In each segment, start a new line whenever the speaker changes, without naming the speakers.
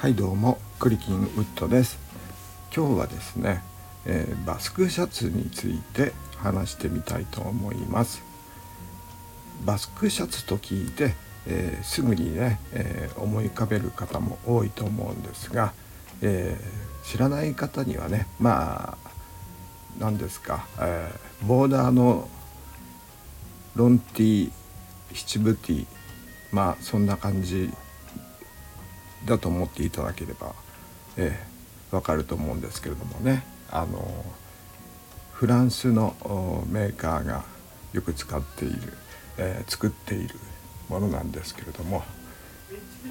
はいどうもクリキンウッドです。今日はですね、えー、バスクシャツについて話してみたいと思います。バスクシャツと聞いて、えー、すぐにね、えー、思い浮かべる方も多いと思うんですが、え知らない方にはねまあ何ですか、えボーダーのロンティー七分ティーまあそんな感じだと思っていただければ、えー、分かると思うんですけれどもね。あのフランスのメーカーがよく使っている、えー、作っているものなんですけれども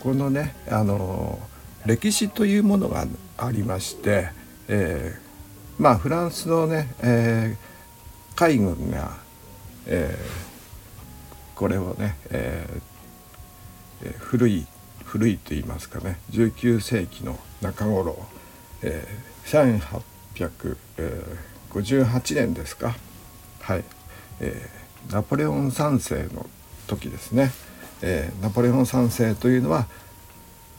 このねあの歴史というものがありまして、えー、まあフランスのね、えー、海軍が、えー、これをね、えー、古い古いと言いますかね19世紀の中頃、えー、1858年ですか。はい、えー、ナポレオン3世の時ですね、えー、ナポレオン3世というのは、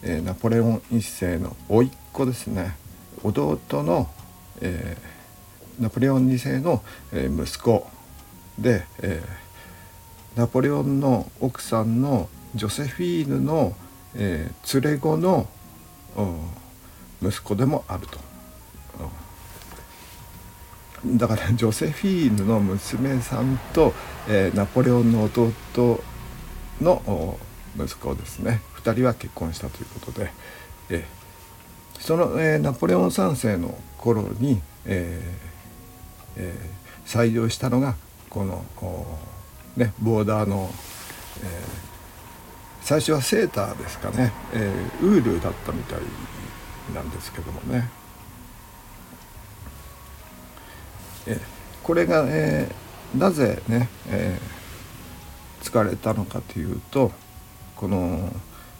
えー、ナポレオン1世の甥っ子ですね。弟の、えー、ナポレオン2世の、えー、息子で、えー、ナポレオンの奥さんのジョセフィーヌの、えー、連れ子の、息子でもあると、だからジョセフィーヌの娘さんと、えー、ナポレオンの弟の息子ですね。2人は結婚したということで、えー、その、えー、ナポレオン3世の頃に、ええー、採用したのがこの、ね、ボーダーの、えー最初はセーターですかね、えー、ウールだったみたいなんですけどもね、えこれが、えー、なぜね、えー、使われたのかというとこの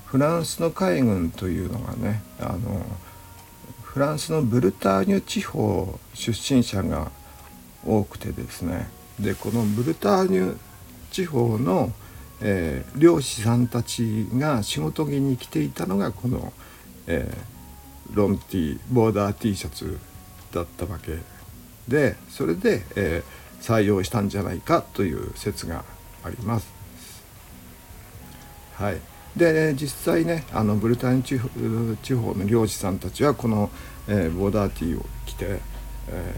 フランスの海軍というのがねあのフランスのブルターニュ地方出身者が多くてですね。でこのブルターニュ地方のえー、漁師さんたちが仕事着に着ていたのがこの、えー、ロンティーボーダー T シャツだったわけでそれで、えー、採用したんじゃないかという説があります。はい、で実際ねあのブルターニ地方地方の漁師さんたちはこの、えー、ボーダーティーを着て、え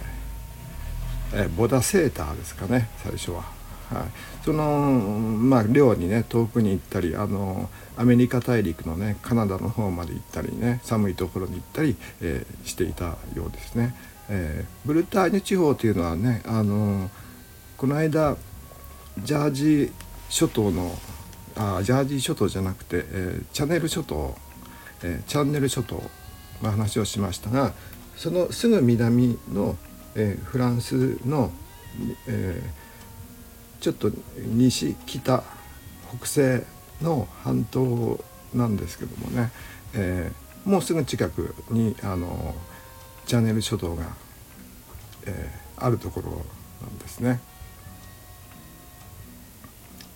ーえー、ボーダーセーターですかね最初は。はい、そのまあ漁にね遠くに行ったりあのアメリカ大陸のねカナダの方まで行ったりね寒いところに行ったり、えー、していたようですね。えー、ブルターニュ地方というのはねあのこの間ジャージー諸島のあジャージー諸島じゃなくて、えー、チャネル諸島、えー、チャンネル諸島の話をしましたがそのすぐ南の、えー、フランスの、えー、ちょっと西北北西の半島なんですけどもね、えー、もうすぐ近くにあのチャンネル諸島が、えー、あるところなんですね。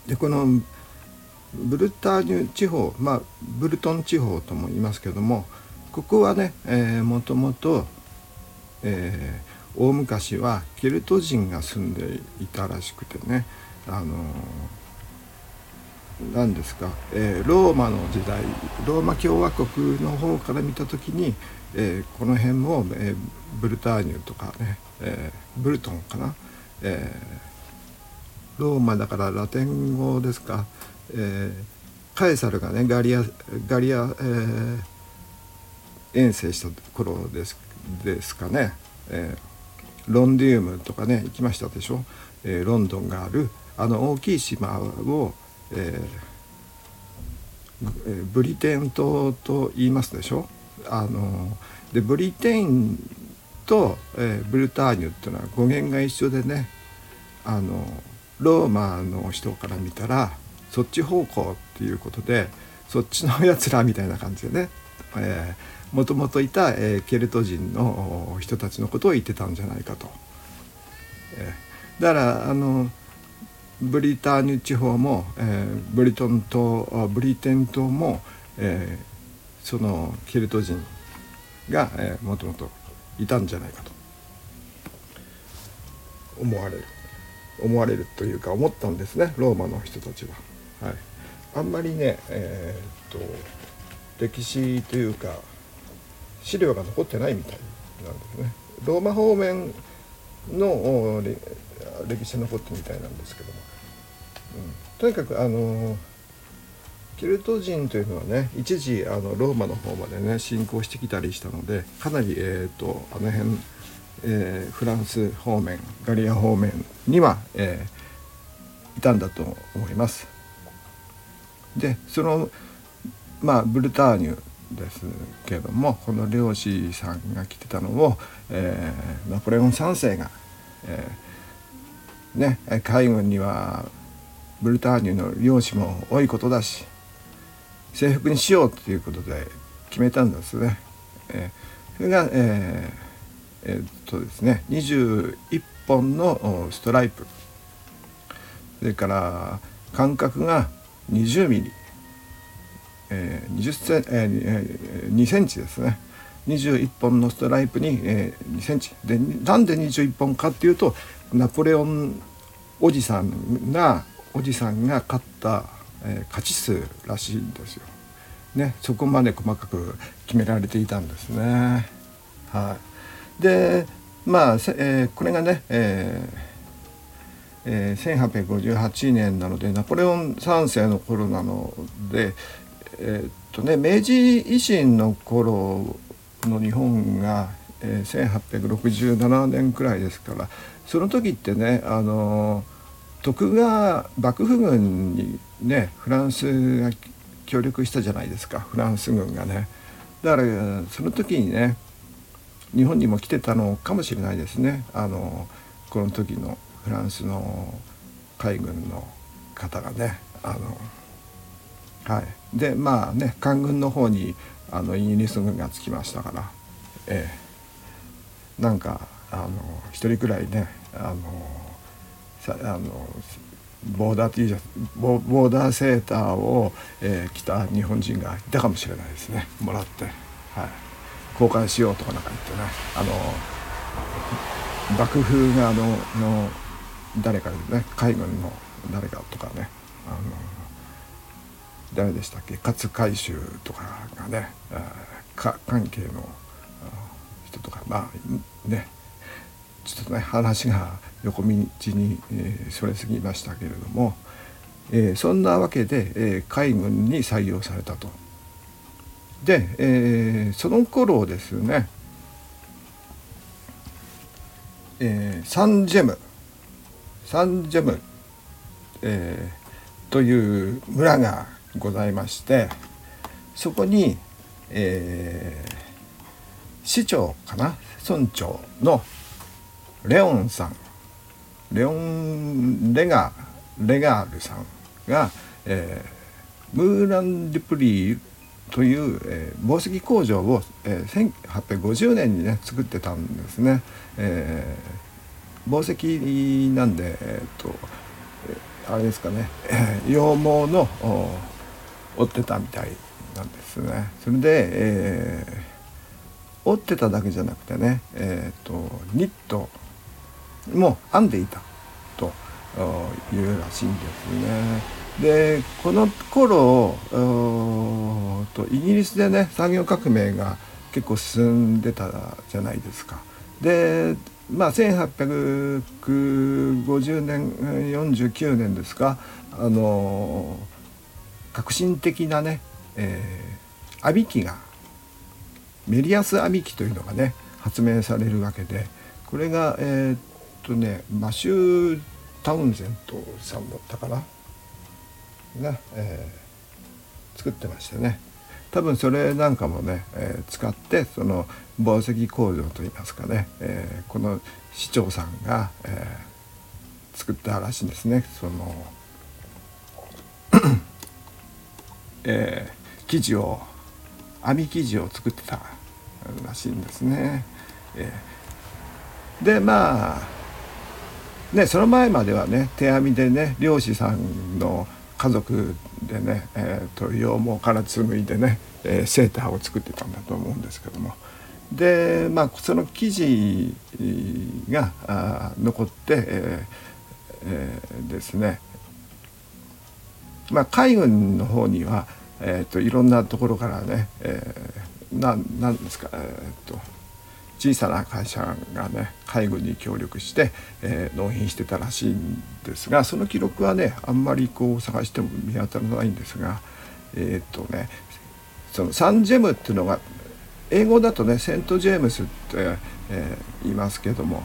でこのブルターニュ地方まあブルトン地方とも言いますけどもここはね、え、もともと、えー、大昔はケルト人が住んでいたらしくてねあの何ですか、えー、ローマの時代ローマ共和国の方から見た時に、えー、この辺も、えー、ブルターニュとかね、えブルトンかな、えローマだからラテン語ですか、えカエサルがねガリアガリア、え遠征した頃ですですかね、えー。ロンディウムとかね行きましたでしょ、えー、ロンドンがあるあの大きい島を、えー、ブリテン島と言いますでしょ？あのでブリテンと、えー、ブルターニュっていうのは語源が一緒でねあのローマの人から見たらそっち方向っていうことでそっちのやつらみたいな感じでね、えー、もともといた、えー、ケルト人の人たちのことを言ってたんじゃないかと。えー、だからあのブリターニュ地方も、えー、ブリトン島ブリテン島も、えー、そのケルト人が、え、もともといたんじゃないかと思われる思われるというか思ったんですねローマの人たちは。はい、あんまりね、えー、っと歴史というか資料が残ってないみたいなんですね。ローマ方面の歴史が残ってるみたいなんですけども、うん、とにかくあのケルト人というのはね一時あのローマの方までね侵攻してきたりしたのでかなり、えーと、あの辺、えー、フランス方面ガリア方面には、えー、いたんだと思います。でそのまあブルターニュですけどもこの漁師さんが来てたのを、えー、ナポレオン3世が、えー、ね海軍にはブルターニュの漁師も多いことだし制服にしようということで決めたんですね。えー、それが、えー、えー、っとですね21本のストライプそれから間隔が20ミリえー、20セン、えー、2センチですね21本のストライプに、えー、2センチでなんで21本かっていうとナポレオンおじさんがおじさんが勝った、えー、勝ち数らしいんですよ。ね、そこまで細かく決められていたんですね。はい、でまあ、えー、これがね、えーえー、1858年なのでナポレオン3世の頃なので、えー、っとね明治維新の頃の日本が、えー、1867年くらいですからその時ってねあの徳川幕府軍にねフランスが協力したじゃないですかフランス軍がね。だからその時にね日本にも来てたのかもしれないですねあのこの時のフランスの海軍の方がねあのはい、でまあね官軍の方にあのイギリス軍がつきましたから、ええ、なんかあの一人くらいねあのさあのボーダー T シャツボーダーセーターを、えー、着た日本人がいたかもしれないですね。もらって、はい、交換しようとかなんか言ってね。あの幕府側のの誰かですね海軍の誰かとかね。あの。誰でしたっけ？勝海舟とかがねか関係の人とかまあねちょっとね話が横道に、えー、それすぎましたけれども、えー、そんなわけで、えー、海軍に採用されたと。で、えー、その頃ですね、えー、サンジェムサンジェム、えー、という村がございましてそこに、えー、市長かな？村長のレオンさん。レオン・レガレガールさんが、えー、ムーラン・デュプリーという、えー、紡績工場を、えー、1850年にね作ってたんですね。えー、紡績なんで、えーと、あれですかね、えー、羊毛の折ってたみたいなんですね。それで、えー、折ってただけじゃなくてね、えーと、ニットも編んでいたというらしいんですね。でこの頃とイギリスでね産業革命が結構進んでたじゃないですか。でまあ1850年49年ですかあのー革新的なね、えー、編み機がメリアス編み機というのがね発明されるわけでこれがえー、っとねマシュー・タウンゼントさんだったかなが、えー、作ってましたね。多分それなんかもね、えー、使ってその紡績工場といいますかね、えー、この市長さんが、えー、作ったらしいんですね。そのえー、生地を編み生地を作ってたらしいんですね。えー、でまあねその前まではね手編みでね漁師さんの家族でね、えーと、羊毛から紡いでね、えー、セーターを作ってたんだと思うんですけどもでまあその生地が残って、えーえー、ですねまあ海軍の方には、えーと、いろんなところからね、えー、ななんですか、えーと小さな会社がね介護に協力して、えー、納品してたらしいんですがその記録はねあんまりこう探しても見当たらないんですがえっ、とねそのサンジェムっていうのが英語だとねセント・ジェームスって、えー、言いますけども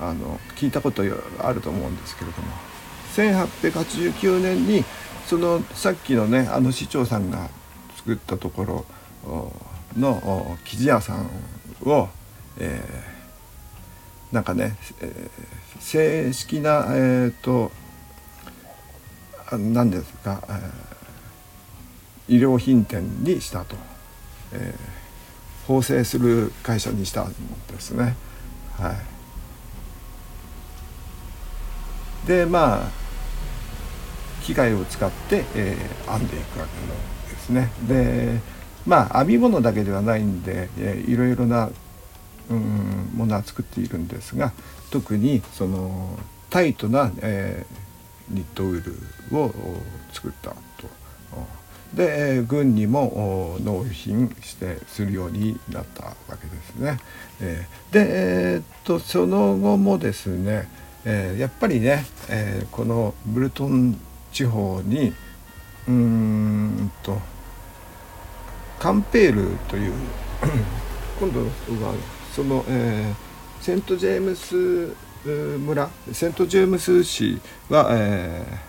あの聞いたことあると思うんですけれども1889年にそのさっきのねあの市長さんが作ったところの生地屋さんをえー、なんかね、えー、正式なえっ、ー、と何ですか、えー、医療品店にしたと、えー、縫製する会社にしたんですね。はい、でまあ機械を使って、えー、編んでいくわけなんですね。でまあ編み物だけではないんで、えー、いろいろなうんものは作っているんですが特にそのタイトな、えー、ニットウールを作ったと。で軍にも納品してするようになったわけですね。えー、で、えー、っとその後もですね、えー、やっぱりね、え、このブルトン地方にうんとカンペールという 今度はその、えー、セント・ジェームス村セント・ジェームス市は、え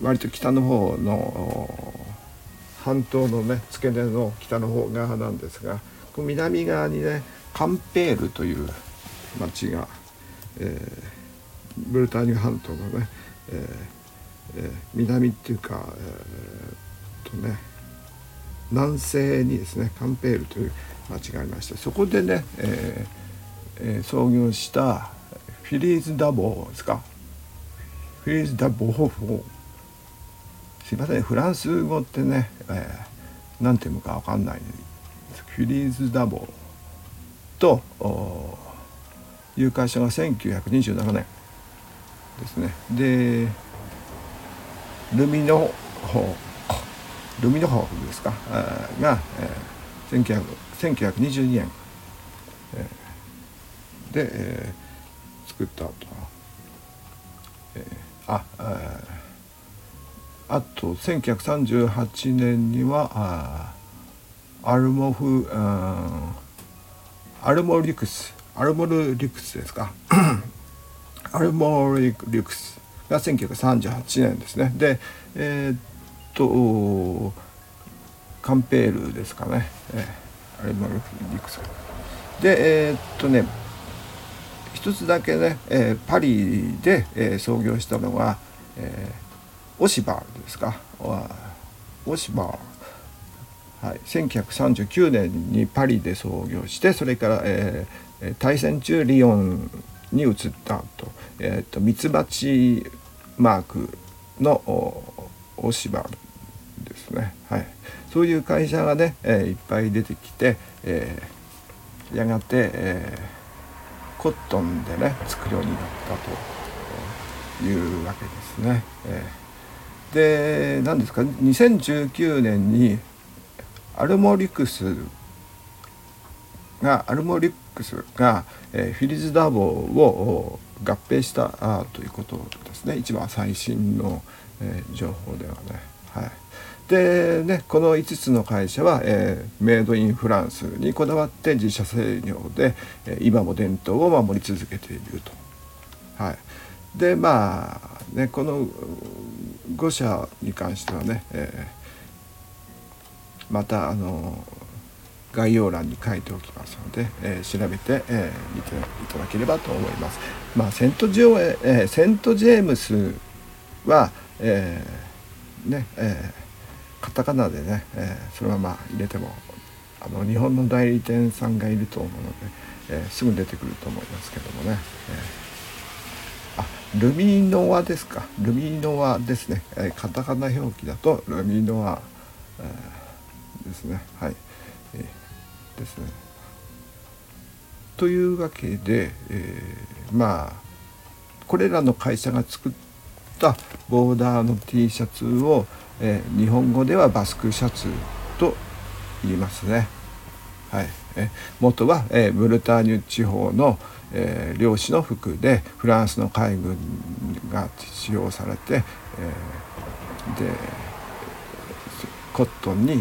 ー、割と北の方の半島のね付け根の北の方側なんですが南側にねカンペールという町が、えー、ブルターニュ半島のね、えーえー、南っていうか、えー、とね南西にですねカンペールという町がありましてそこでね、えーえー、創業したフィリーズ・ダボーですか？フィリーズ・ダボーフすいませんフランス語ってね、えー、何て読むか分かんないフィリーズ・ダボーという会社が1927年ですね。でルミノホルミノホですか？が、えー、1922年、えー、で、作ったと、ああと1938年にはアルモフアルモリクスアルモルリクスですか？アルモリクスが1938年ですね。でえー、っとカンペールですかね、えー、アルモルリクス。でえー、っとね一つだけね、えー、パリで、えー、創業したのが、えー、オシバーですか。オシバー、はい、1939年にパリで創業してそれから、えー、対戦中リヨンに移ったと,、えーと、ミツバチマークのオシバーですね、はい、そういう会社がね、えー、いっぱい出てきて、えー、やがて、えー、コットンでね作るようになったというわけですね。えー、で何ですか？2019年にアルモリクスがアルモリックスが、えー、フィリズ・ダボを合併したということですね一番最新の、えー、情報ではね。はいでねこの5つの会社は、えー、メイドインフランスにこだわって自社製業で、え、今も伝統を守り続けていると。はい、でまあねこの5社に関してはね、えー、またあの概要欄に書いておきますので、えー、調べて、えー、見ていただければと思います。まあ、セントジョ、えー、セントジェームスは、えー、ねえーカタカナでね、えー、そのまま入れてもあの日本の代理店さんがいると思うので、えー、すぐ出てくると思いますけどもね、えー、あルミノワですか。ルミノワですね、えー、カタカナ表記だとルミノワ、えー、ですね。はい、ですねというわけで、えー、まあこれらの会社が作ったボーダーの T シャツを、えー、日本語ではバスクシャツと言いますね。はい、え元は、えー、ブルターニュ地方の、えー、漁師の服でフランスの海軍が使用されて、えー、でコットンに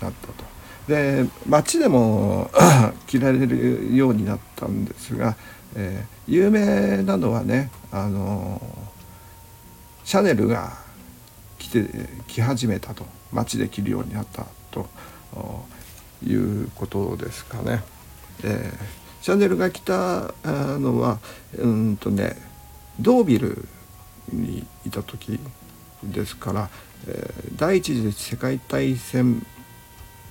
なったと。で街でも 着られるようになったんですが、えー、有名なのはねあのシャネルが着て着始めたと街で着るようになったということですかね。えー、シャネルが来たのはうんとねドービルにいた時ですから、えー、第一次世界大戦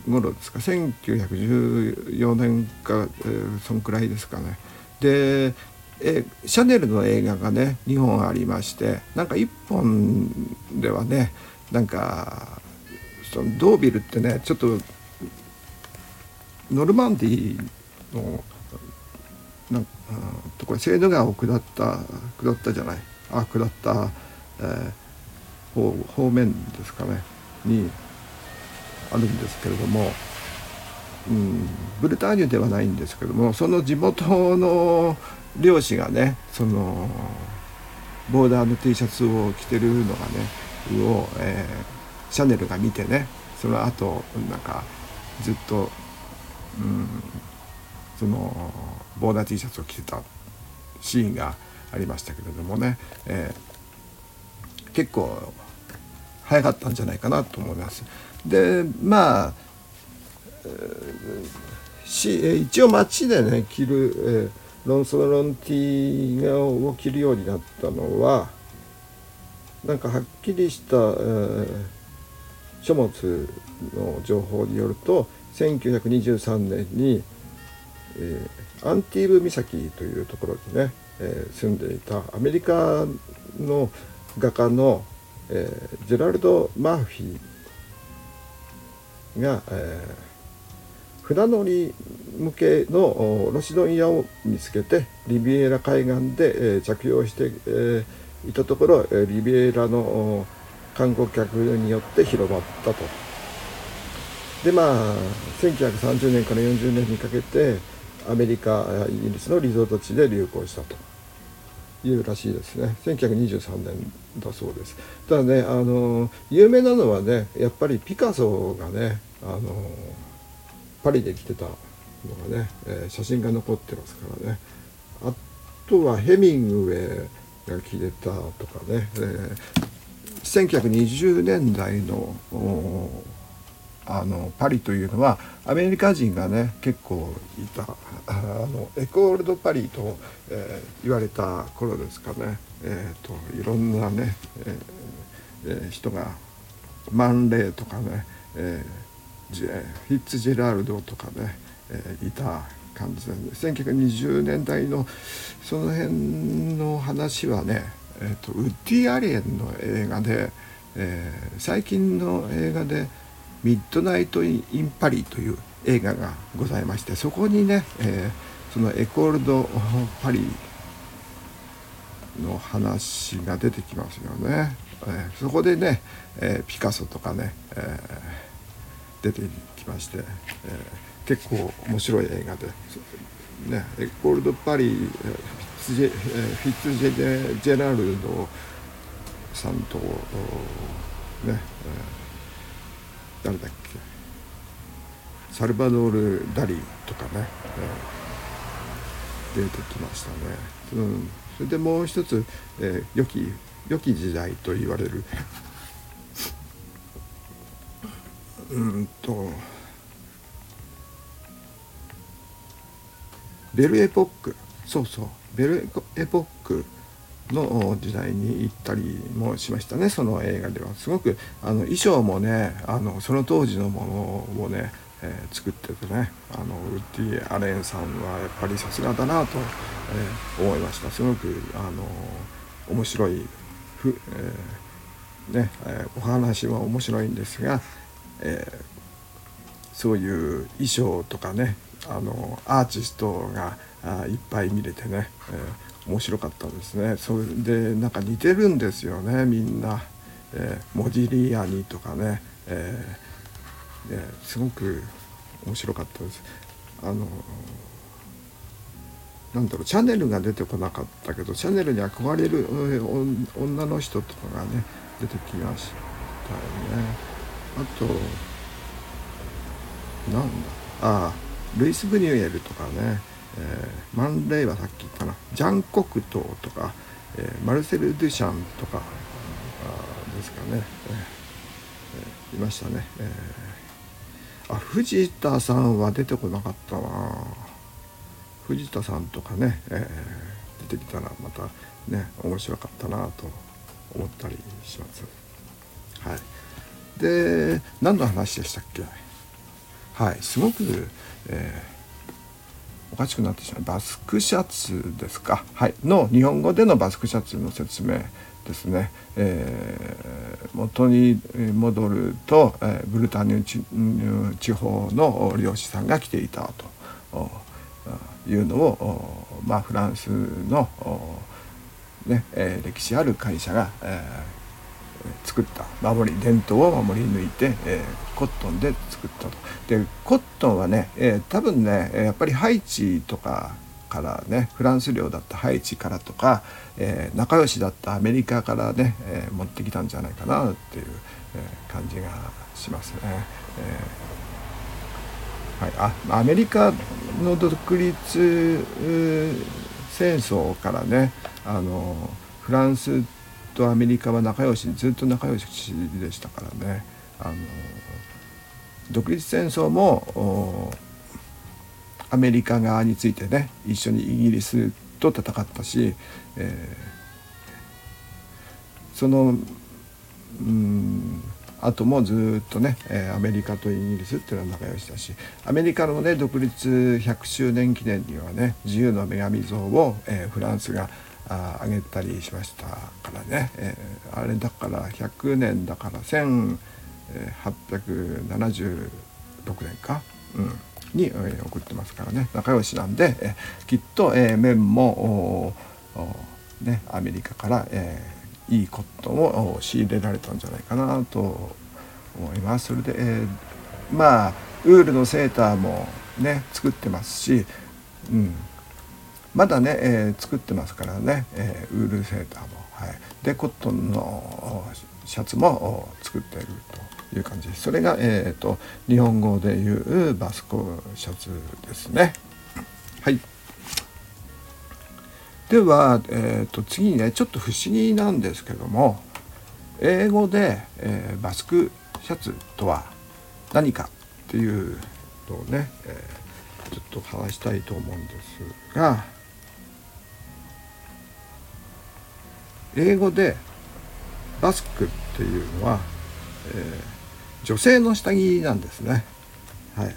頃ですか？1914年か、えー、そんくらいですかね。でえシャネルの映画がね2本ありましてなんか1本ではねなんかそのドービルってねちょっとノルマンディーのなんところセーヌ川を下った下ったじゃない？あ下った、えー、方方面ですかね？にあるんですけれども、うん、ブルターニュではないんですけどもその地元の漁師がねそのボーダーの T シャツを着てるのがねを、えー、シャネルが見てねその後なんかずっと、うん、そのボーダー T シャツを着てたシーンがありましたけれどもね、えー、結構早かったんじゃないかなと思います。でまあ、えー、一応街でね着る、えー、ロンソロンティーを着るようになったのはなんかはっきりした、えー、書物の情報によると1923年に、えー、アンティーブ岬というところにね、えー、住んでいたアメリカの画家の、えー、ジェラルド・マーフィーが、えー、船乗り向けのロシドン屋を見つけてリビエラ海岸で、えー、着用して、えー、いたところリビエラの観光客によって広まったと。でまあ1930年から40年にかけてアメリカイギリスのリゾート地で流行したというらしいですね。1923年だそうです。ただねあの有名なのはねやっぱりピカソがねあのパリで来てたのがね、えー、写真が残ってますからね。あとはヘミングウェイが来てたとかね、えー、1920年代のあのパリというのはアメリカ人がね結構いたあのエコールド・パリと、えー、言われた頃ですかね、えーと、いろんなね、えー、人がマンレーとかね、えー、フィッツジェラルドとかね、えー、いた感じで1920年代のその辺の話はね、えーと、ウッディ・アリエンの映画で、えー、最近の映画で「ミッドナイト・イン・パリという映画がございましてそこにね、えー、そのエコールド・パリの話が出てきますよね。えー、そこでね、えー、ピカソとかね、え、出てきまして、え、結構面白い映画で、ね、エコールド・パリフィッツジェ,、フィッツジェジェラルドさんとね、えー誰だっけ。サルバドール・ダリとかね、えー、出てきましたね、うん、それでもう一つ、えー、良き良き時代と言われる。うんと。ベルエポック。そうそう。ベルエポック。の時代に行ったりもしましたね。その映画ではすごくあの衣装もねあのその当時のものをね、えー、作っててねあのウッディ・アレンさんはやっぱりさすがだなと、えー、思いました。すごくあの面白いふ、えー、ねえお話は面白いんですが、え、そういう衣装とかねあのアーティストがいっぱい見れてね、えー、面白かったですね。それでなんか似てるんですよね。みんな、えー、モディリアニとかね,、えー、ねすごく面白かったです。あのなんだろう。チャネルが出てこなかったけどチャネルに憧れる女の人とかがね出てきましたよね。あとなんだ。ああルイス・ブニュエルとかね、えー、マン・レイはさっき言ったな。ジャン・コクトーとか、えー、マルセル・ドゥシャンとかですかね、えー、いましたね、えー、あ藤田さんは出てこなかったな。藤田さんとかね、えー、出てきたらまたね面白かったなと思ったりします。はい、で何の話でしたっけ？はい。すごく、えー、おかしくなってしまう。バスクシャツですか、はい、の日本語でのバスクシャツの説明ですね、えー、元に戻ると、えー、ブルターニュ地方の漁師さんが来ていたというのを、まあ、フランスの、ねえー、歴史ある会社が、えー作った守り伝統を守り抜いて、えー、コットンで作ったと。でコットンはね、えー、多分ねやっぱりハイチとかからねフランス領だったハイチからとか、えー、仲良しだったアメリカからね、え持ってきたんじゃないかなっていう、え感じがしますね。はい、あアメリカの独立戦争からねあのフランスとアメリカは仲良しずっと仲良しでしたからね。あの独立戦争もアメリカ側についてね一緒にイギリスと戦ったし、えー、そのうん後もずっとね、えー、アメリカとイギリスっていうのは仲良しだしアメリカのね独立100周年記念にはね自由の女神像を、えー、フランスがあげたりしましたからね、えー、あれだから100年だから1876年か、うん、に、えー、送ってますからね。仲良しなんで、えー、きっと、えー、麺もね、アメリカから、えー、いいコットンを仕入れられたんじゃないかなと思います。それで、えー、まあウールのセーターもね作ってますし、うん、まだね、えー、作ってますからね、えー、ウールセーターも、はい、でコットンのシャツも作っているという感じ。でそれが、えーと、日本語でいうバスコシャツですね。はい。では、えーと、次にねちょっと不思議なんですけども英語で、えー、バスクシャツとは何かっていうのをね、えー、ちょっと話したいと思うんですが英語でバスクっていうのは、えー、女性の下着なんですね。はい、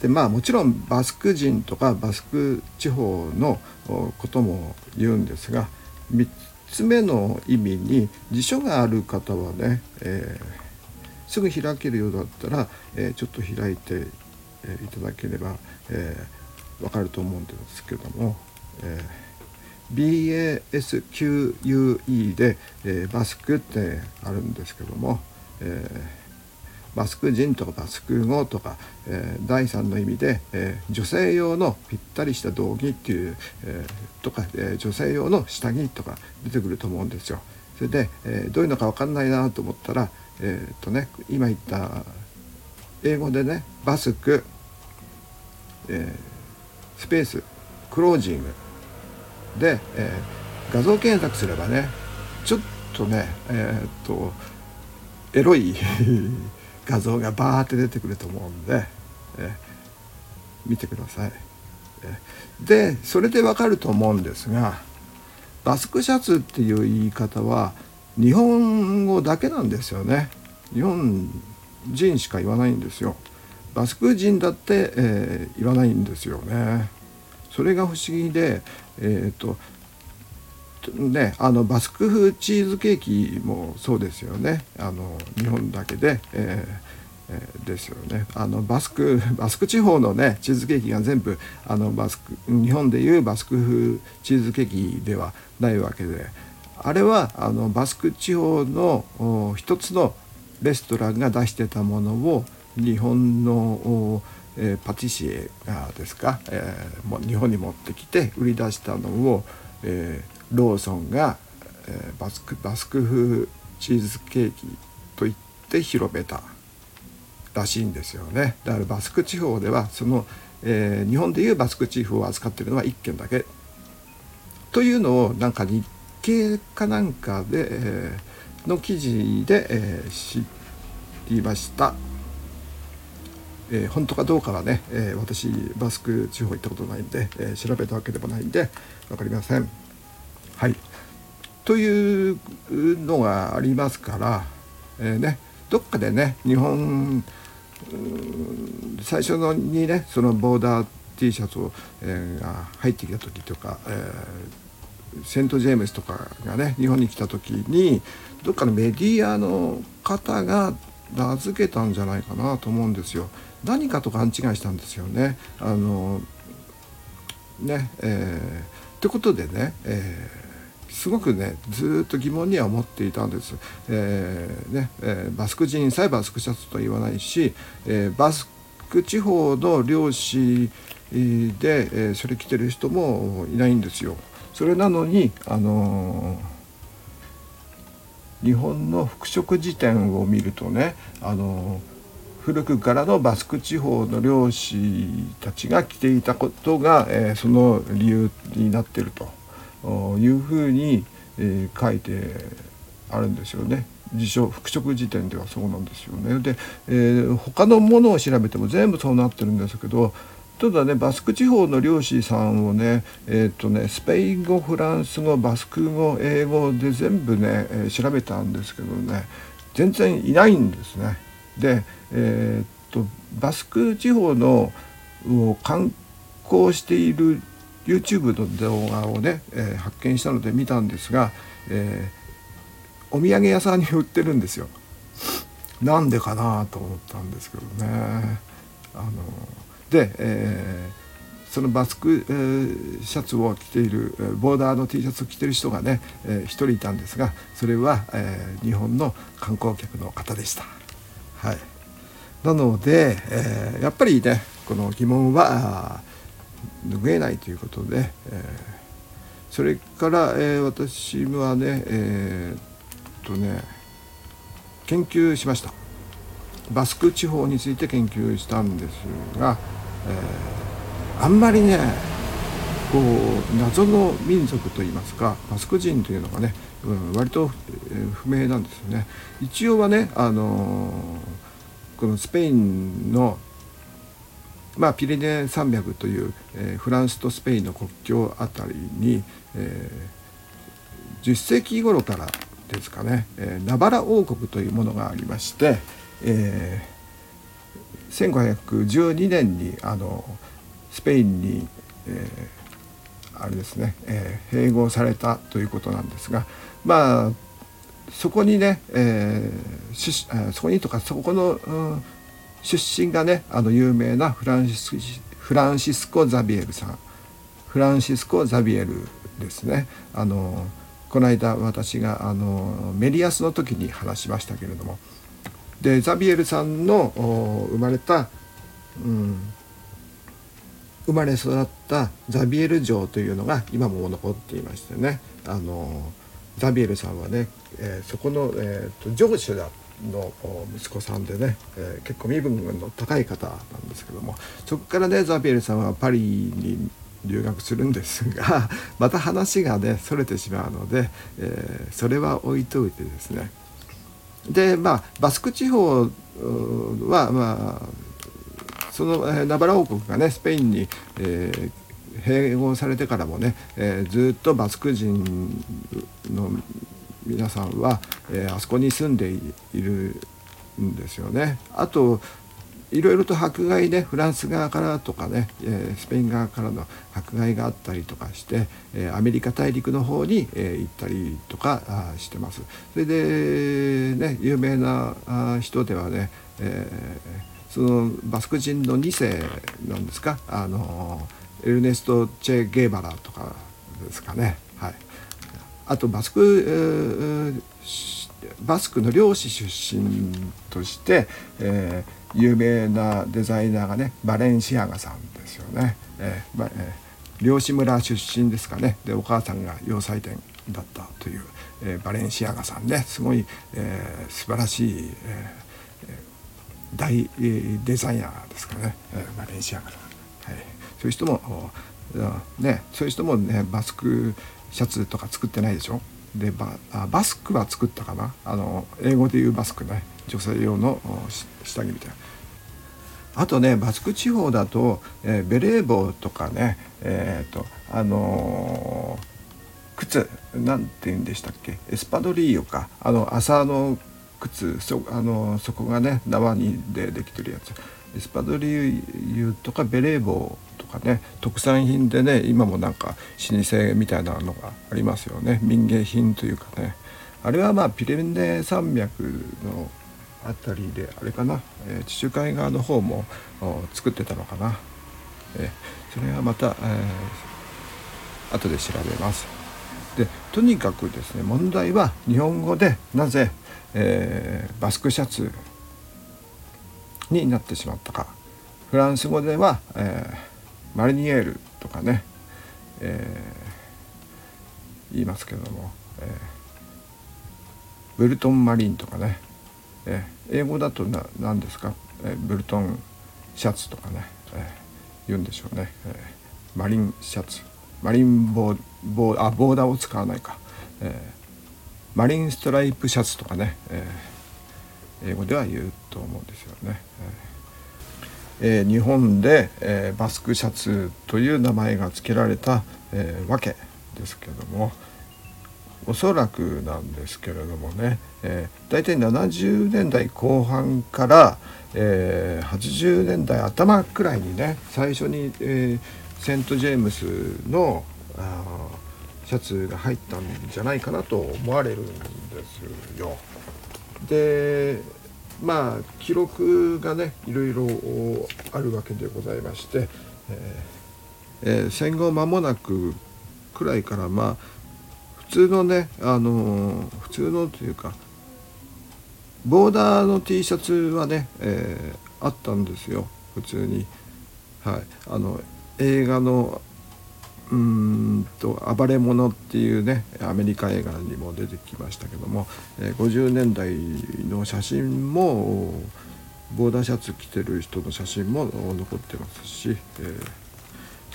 でまあもちろんバスク人とかバスク地方のことも言うんですが3つ目の意味に辞書がある方はね、えー、すぐ開けるようだったら、えー、ちょっと開いて、いただければ、えー、分かると思うんですけども。えー BASQUE で、えー、バスクってあるんですけども、えー、バスク人とかバスク語とか、えー、第3の意味で、えー、女性用のぴったりした道着っていう、えー、とか、えー、女性用の下着とか出てくると思うんですよ。それで、えー、どういうのか分かんないなと思ったら、えー、っとね今言った英語でねバスク、えー、スペースクロージングで、えー、画像検索すればねちょっとねえー、っとエロい 画像がバーって出てくると思うんで、え、見てください。でそれでわかると思うんですがバスクシャツっていう言い方は日本語だけなんですよね。日本人しか言わないんですよ。バスク人だって、えー、言わないんですよね。それが不思議で、えーと、ねあのバスク風チーズケーキもそうですよね。あの日本だけで、えーえー、ですよね。あのバスク バスク地方のねチーズケーキが全部あのバスク日本でいうバスク風チーズケーキではないわけであれはあのバスク地方の一つのレストランが出してたものを日本のえー、パティシエがですか、えー、もう日本に持ってきて売り出したのを、えー、ローソンが、えー、バスクバスク風チーズケーキと言って広めたらしいんですよねだからバスク地方ではその、えー、日本でいうバスク地方を扱ってるのは1軒だけというのをなんか日経かなんかで、えー、の記事で、えー、知りました。えー、本当かどうかはね、えー、私バスク地方行ったことないんで、えー、調べたわけでもないんで分かりません。はいというのがありますから、えー、ねどっかでね日本最初のにねそのボーダー T シャツを、え、が入ってきた時とか、え、セント・ジェームスとかがね日本に来た時にどっかのメディアの方が名付けたんじゃないかなと思うんですよ。何かと勘違いしたんですよね。あのねえー、ってことでね、えー、すごくねずっと疑問には思っていたんです。えー、ねえー、バスク人さえバスクシャツとは言わないし、え、バスク地方の漁師で、え、それ着てる人もいないんですよ。それなのにあの、日本の服飾辞典を見るとねあの古くからのバスク地方の漁師たちが着ていたことが、えー、その理由になっているというふうに、えー、書いてあるんですよね。自称服飾辞典ではそうなんですよね。で、えー、他のものを調べても全部そうなってるんですけどただねバスク地方の漁師さんをねえっ、とねスペイン語フランス語バスク語英語で全部ね、えー、調べたんですけどね全然いないんですね。で、えー、っとバスク地方の観光している YouTube の動画をね、えー、発見したので見たんですが、えー、お土産屋さんに売ってるんですよ。なんでかなと思ったんですけどね。あので、えー、そのバスク、えー、シャツを着ているボーダーの T シャツを着てる人がね、えー、一人いたんですがそれは、えー、日本の観光客の方でした。はい、なので、えー、やっぱりねこの疑問は拭えないということで、えー、それから、えー、私はねえー、っとね研究しましたバスク地方について研究したんですが、えー、あんまりねこう謎の民族といいますかバスク人というのがねうん、割と、不明なんですよね。一応はね、あのー、このスペインの、まあ、ピレネ山脈という、えー、フランスとスペインの国境あたりに、えー、10世紀頃からですかね、えー、ナバラ王国というものがありまして、えー、1512年にあのスペインに、えー、あれですね、えー、併合されたということなんですがまあそこにね、えー、そこにとかそこの、うん、出身がねあの有名なフランシスフランシスコ・ザビエルさん。フランシスコ・ザビエルですね。あのこの間私があのメリアスの時に話しましたけれども。でザビエルさんの生まれた、うん、生まれ育ったザビエル城というのが今も残っていましてね。あのザビエルさんはね、えー、そこの、えーと、ジョーシュダの息子さんでね、えー、結構身分の高い方なんですけどもそこからねザビエルさんはパリに留学するんですが また話がねそれてしまうので、えー、それは置いといてですね。でまあバスク地方はまあそのナバラ王国がねスペインに、えー、併合されてからもね、えー、ずっとバスク人の皆さんは、えー、あそこに住んでいるんですよね。あといろいろと迫害ねフランス側からとかね、え、スペイン側からの迫害があったりとかして、え、アメリカ大陸の方に、え、行ったりとかしてます。それでね有名な人ではね、え、そのバスク人の2世なんですか？あのエルネスト・チェ・ゲーバラとかですかね。はい、あとバスク、え、バスクの漁師出身として、えー、有名なデザイナーがねバレンシアガさんですよね。えーえー、漁師村出身ですかねでお母さんが洋裁店だったという、えー、バレンシアガさんねすごい、えー、素晴らしい、えー、大デザイナーですかね、えー、バレンシアガさん、そういう人もねそういう人もねバスクシャツとか作ってないでしょ？でババスクは作ったかな？あの英語で言うバスクね。女性用の下着みたいな。あとねバスク地方だと、えー、ベレー帽とかねえっ、ー、とあのー、靴なんて言うんでしたっけ？エスパドリーヨか。あの麻の靴そあのそこがね縄にでできてるやつ。エスパドリューとかベレー帽とかね特産品でね今もなんか老舗みたいなのがありますよね。民芸品というかね。あれはまあピレネ山脈の辺りであれかな、えー、地中海側の方も作ってたのかな、えー、それはまた、えー、後で調べます。でとにかくですね問題は日本語でなぜ、えー、バスクシャツになってしまったか。フランス語では、えー、マリニエールとかね、えー、言いますけども、えー、ブルトンマリンとかね、えー、英語だとな何ですか、えー、ブルトンシャツとかね、えー、言うんでしょうね、えー、マリンシャツ。マリンボーボーあボーダーを使わないか、えー、マリンストライプシャツとかね、えー、英語では言うと思うんですよね。えー、日本で、えー、バスクシャツという名前が付けられた、えー、わけですけどもおそらくなんですけれどもね、えー、大体70年代後半から、えー、80年代頭くらいにね最初に、えー、セント・ジェームスのあシャツが入ったんじゃないかなと思われるんですよ。でまあ記録がねいろいろあるわけでございまして、えー、戦後間もなくくらいからまあ普通のねあのー、普通のというかボーダーの T シャツはね、えー、あったんですよ普通に。はい、あの映画のうんと「暴れ者」っていうねアメリカ映画にも出てきましたけども、え、50年代の写真もボーダーシャツ着てる人の写真も残ってますし、え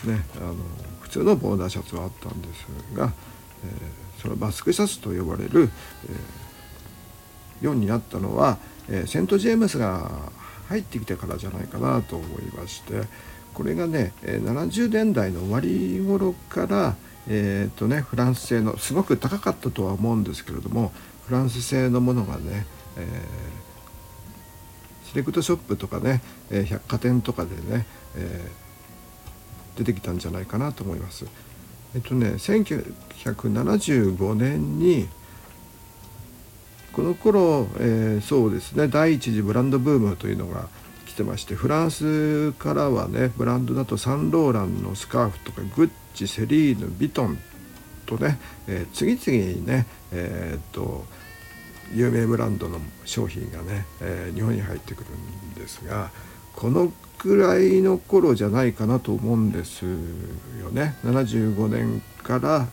ー、ね、あの普通のボーダーシャツはあったんですが、えー、そのバスクシャツと呼ばれる、えー、ようになったのは、えセント・ジェームスが入ってきてからじゃないかなと思いまして。これがね70年代の終わり頃からえーとね、フランス製のすごく高かったとは思うんですけれどもフランス製のものがね、えー、セレクトショップとかね、え百貨店とかでね、えー、出てきたんじゃないかなと思います。えっとね1975年にこの頃、えー、そうですね第一次ブランドブームというのが来てましてフランスからはねブランドだとサンローランのスカーフとかグッチセリーヌビトンとね、えー、次々にねえー、っと有名ブランドの商品がね、えー、日本に入ってくるんですがこのくらいの頃じゃないかなと思うんですよね。75年から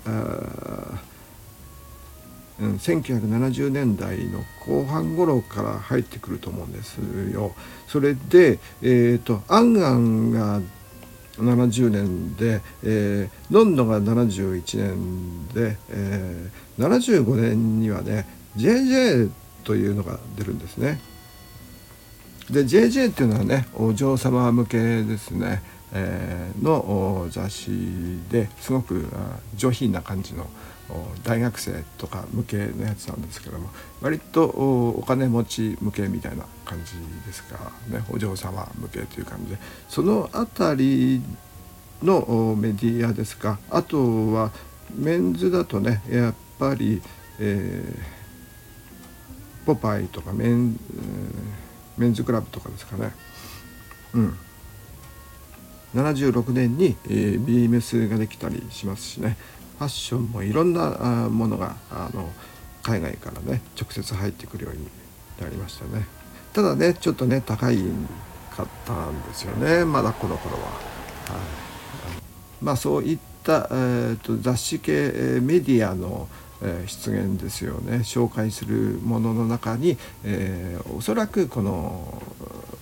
うん、1970年代の後半頃から入ってくると思うんですよ。それで、えーと、アンアンが70年で、えー、ロンドンが71年で、えー、75年にはね JJ というのが出るんですね。で JJ っていうのはねお嬢様向けですね、えー、の雑誌ですごく上品な感じの大学生とか向けのやつなんですけども割とお金持ち向けみたいな感じですか。ねお嬢様向けという感じで。その辺りのメディアですか。あとはメンズだとねやっぱり、えー、ポパイとかメン,、メンズクラブとかですかね。うん。76年に、えー、ビームスができたりしますしね。ファッションもいろんなものがあの海外からね直接入ってくるようになりましたね。ただねちょっとね高いかったんですよね。まだこの頃は。はい、まあそういった、えーと、雑誌系メディアの、え、出現ですよね。紹介するものの中に、えー、おそらくこの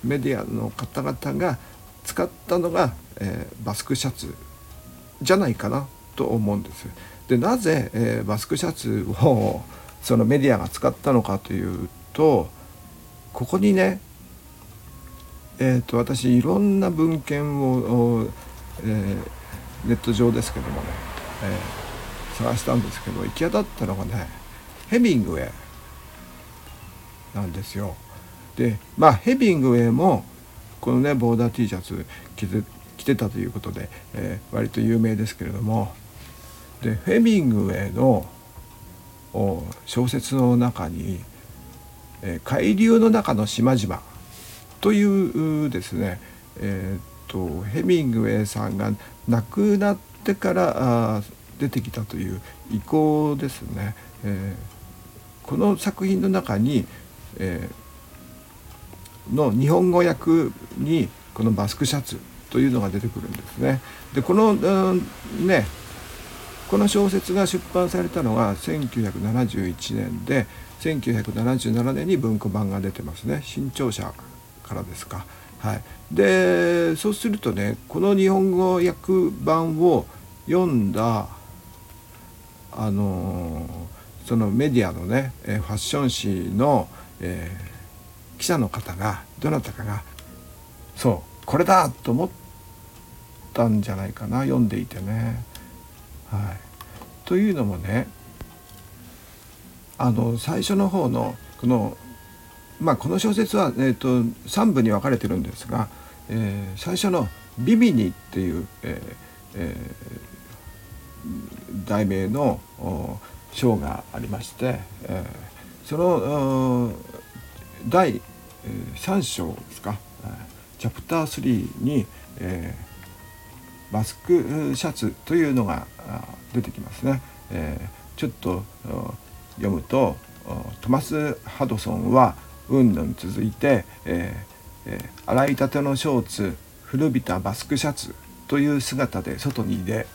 メディアの方々が使ったのが、えー、バスクシャツじゃないかな。と思うんです。でなぜ、えー、バスクシャツをそのメディアが使ったのかというとここにね、えーと、私いろんな文献を、えー、ネット上ですけどもね、えー、探したんですけど行き当たったのがねヘミングウェイなんですよ。でまあヘミングウェイもこのねボーダー T シャツ着て着てたということで、えー、割と有名ですけれどもでフェミングウェイの小説の中に「海流の中の島々」というですね、えー、っとヘミングウェイさんが亡くなってから出てきたという意向ですね。えー、この作品の中に、えー、の日本語訳にこのバスクシャツというのが出てくるんですね。でこの、うん、ねこの小説が出版されたのが1971年で1977年に文庫版が出てますね新潮社からですか。はい、でそうするとねこの日本語訳版を読んだあのそのメディアのねファッション誌の、えー、記者の方がどなたかがそうこれだと思ったんじゃないかな読んでいてね。はい、というのもねあの最初の方のこのまあこの小説は、えーと、3部に分かれてるんですが、えー、最初の「ビビニ」っていう、えーえー、題名の章がありまして、えー、その第3章ですか。チャプター3に、えー、マスクシャツというのが出てきますね。えー、ちょっと読むとトマス・ハドソンはうんぬん続いて、えーえー、洗いたてのショーツ古びたバスクシャツという姿で外に出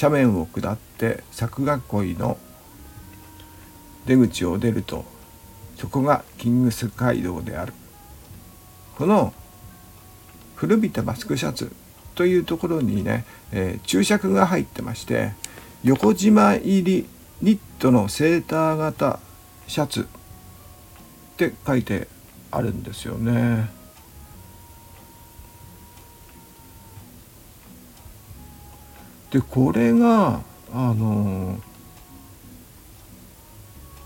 斜面を下って柵囲いの出口を出るとそこがキングス街道であるこの古びたバスクシャツというところにね、えー、注釈が入ってまして横縞入りニットのセーター型シャツって書いてあるんですよね。でこれがあの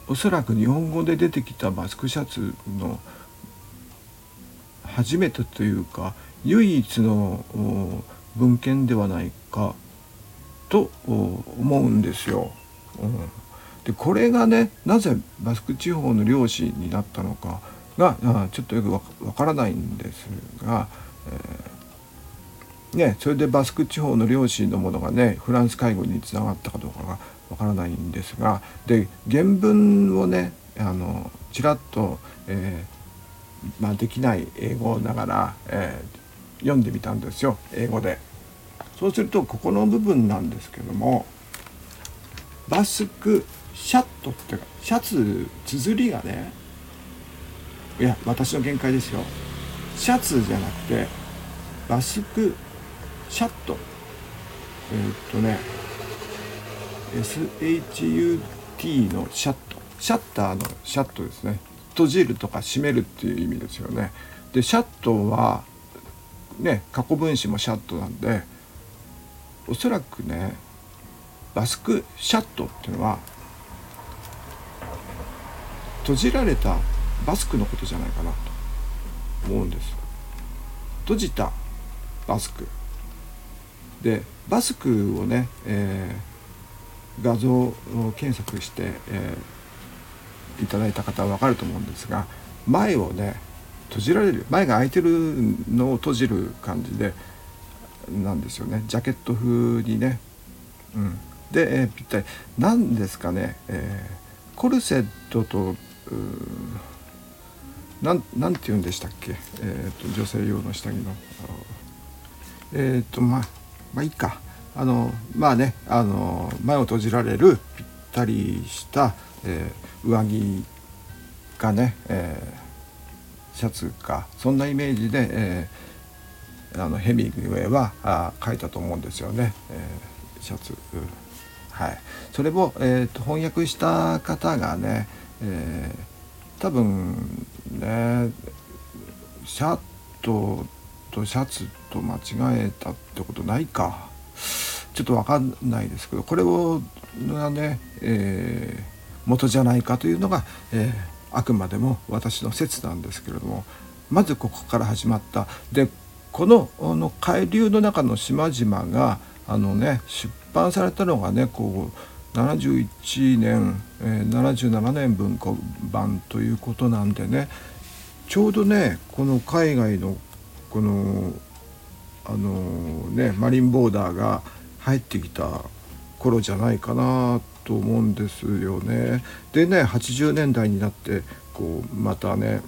おそらく日本語で出てきたマスクシャツの初めてというか唯一の文献ではないかと思うんですよ。うん、でこれがねなぜバスク地方の漁師になったのかがちょっとよくわからないんですが、えー、ね、それでバスク地方の漁師のものがねフランス海軍につながったかどうかがわからないんですがで原文をねあのちらっと、えーまあ、できない英語ながら、えー、読んでみたんですよ英語で。そうするとここの部分なんですけどもバスクシャットっていうかシャツ綴りがねいや私の見解ですよ。シャツじゃなくてバスクシャット。えー、っとね SHUT のシャット。シャッターのシャットですね。閉じるとか閉めるっていう意味ですよね。でシャットはね過去分詞もシャットなんでおそらくねバスクシャットっていうのは閉じられたバスクのことじゃないかなと思うんです。閉じたバスク。でバスクをね、えー、画像を検索して、えー、いただいた方は分かると思うんですが前をね閉じられる。前が開いてるのを閉じる感じでなんですよね。ジャケット風にね、うん、で、えー、ぴったり。何ですかね、えー、コルセットとなんなんて言うんでしたっけ、えーと、女性用の下着の。えっ、ー、とまあまあいいか。あのまあねあの前を閉じられるぴったりした、えー、上着がね、えー、シャツかそんなイメージで、えー、あのヘミングウェイはあ書いたと思うんですよね、えー、シャツ、はい、それを、えーと、翻訳した方がね、えー、多分ねシャットとシャツと間違えたってことないか。ちょっと分かんないですけどこれをがね、えー、元じゃないかというのが、えー、あくまでも私の説なんですけれどもまずここから始まった。でこのあの海流の中の島々があのね出版されたのがねこう71年、えー、77年文庫版ということなんでねちょうどねこの海外のこのあのねマリンボーダーが入ってきた頃じゃないかなと思うんですよね。でね80年代になってこうまたね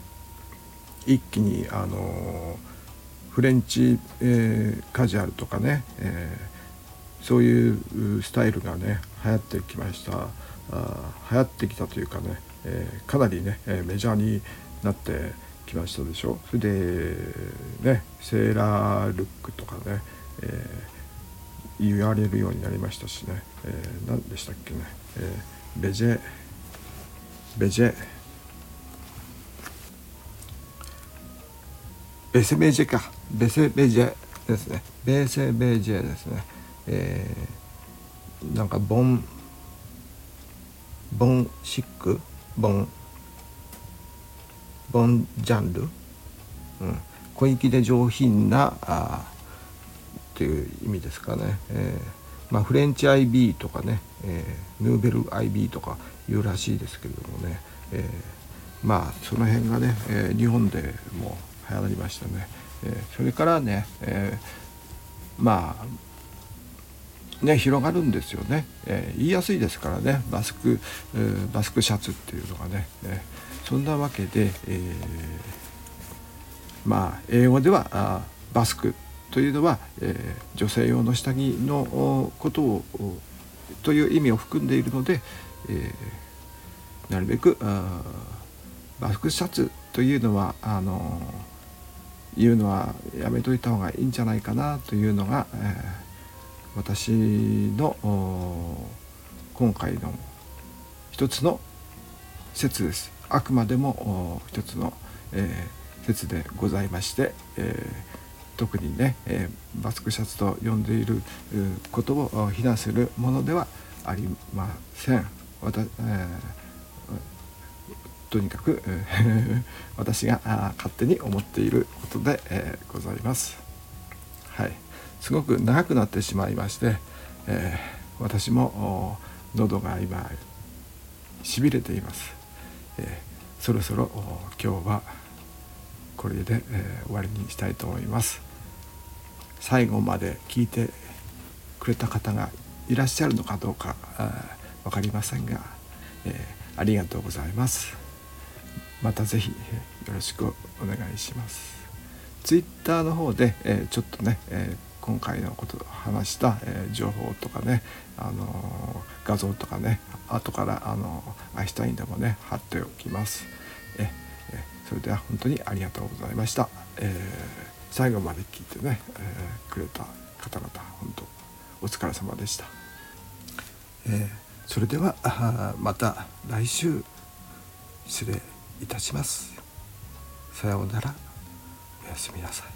一気にあのフレンチ、えー、カジュアルとかね、えー、そういうスタイルがね流行ってきましたあ流行ってきたというかね、えー、かなりねえメジャーになってきましたでしょそれでねセーラールックとかね、えー、言われるようになりましたしね、えー、何でしたっけね、えー、ベジェベジェ。ベセベジェか。ベセベジェですね。ベセベジェですね、えー、なんかボンボンシック？ボンボンジャンル、うん、小粋で上品なあという意味ですかね、えーまあ、フレンチ IB とかね、えー、ヌーベル IB とかいうらしいですけれどもね、えー、まあその辺がね、えー、日本でも流行りましたね、えー、それからね、えー、まあね広がるんですよね、えー、言いやすいですからね。バスク、えー、バスクシャツっていうのがね、えーそんなわけで、えー、まあ英語ではあバスク。というのは、えー、女性用の下着のことをという意味を含んでいるので、えー、なるべくあバスクシャツというのはあの言うのはやめといた方がいいんじゃないかなというのが、えー、私の今回の一つの説です。あくまでも一つの、えー、説でございまして、えー、特にね、えー、バスクシャツと呼んでいることを非難するものではありません。わたえー、とにかく、私が勝手に思っていることで、えー、ございます。はい、すごく長くなってしまいまして、えー、私も喉が今しびれています。えー、そろそろ今日はこれで、えー、終わりにしたいと思います最後まで聞いてくれた方がいらっしゃるのかどうか分かりませんが、えー、ありがとうございます。また是非よろしくお願いします。ツイッターの方で、えー、ちょっとね、えー今回のこと話した、えー、情報とかね、あのー、画像とかね後からあのアイスタインでもね貼っておきます。ええそれでは本当にありがとうございました、えー、最後まで聞いてね、えくれた方々本当お疲れ様でした、えそれではまた来週失礼いたします。さようなら。おやすみなさい。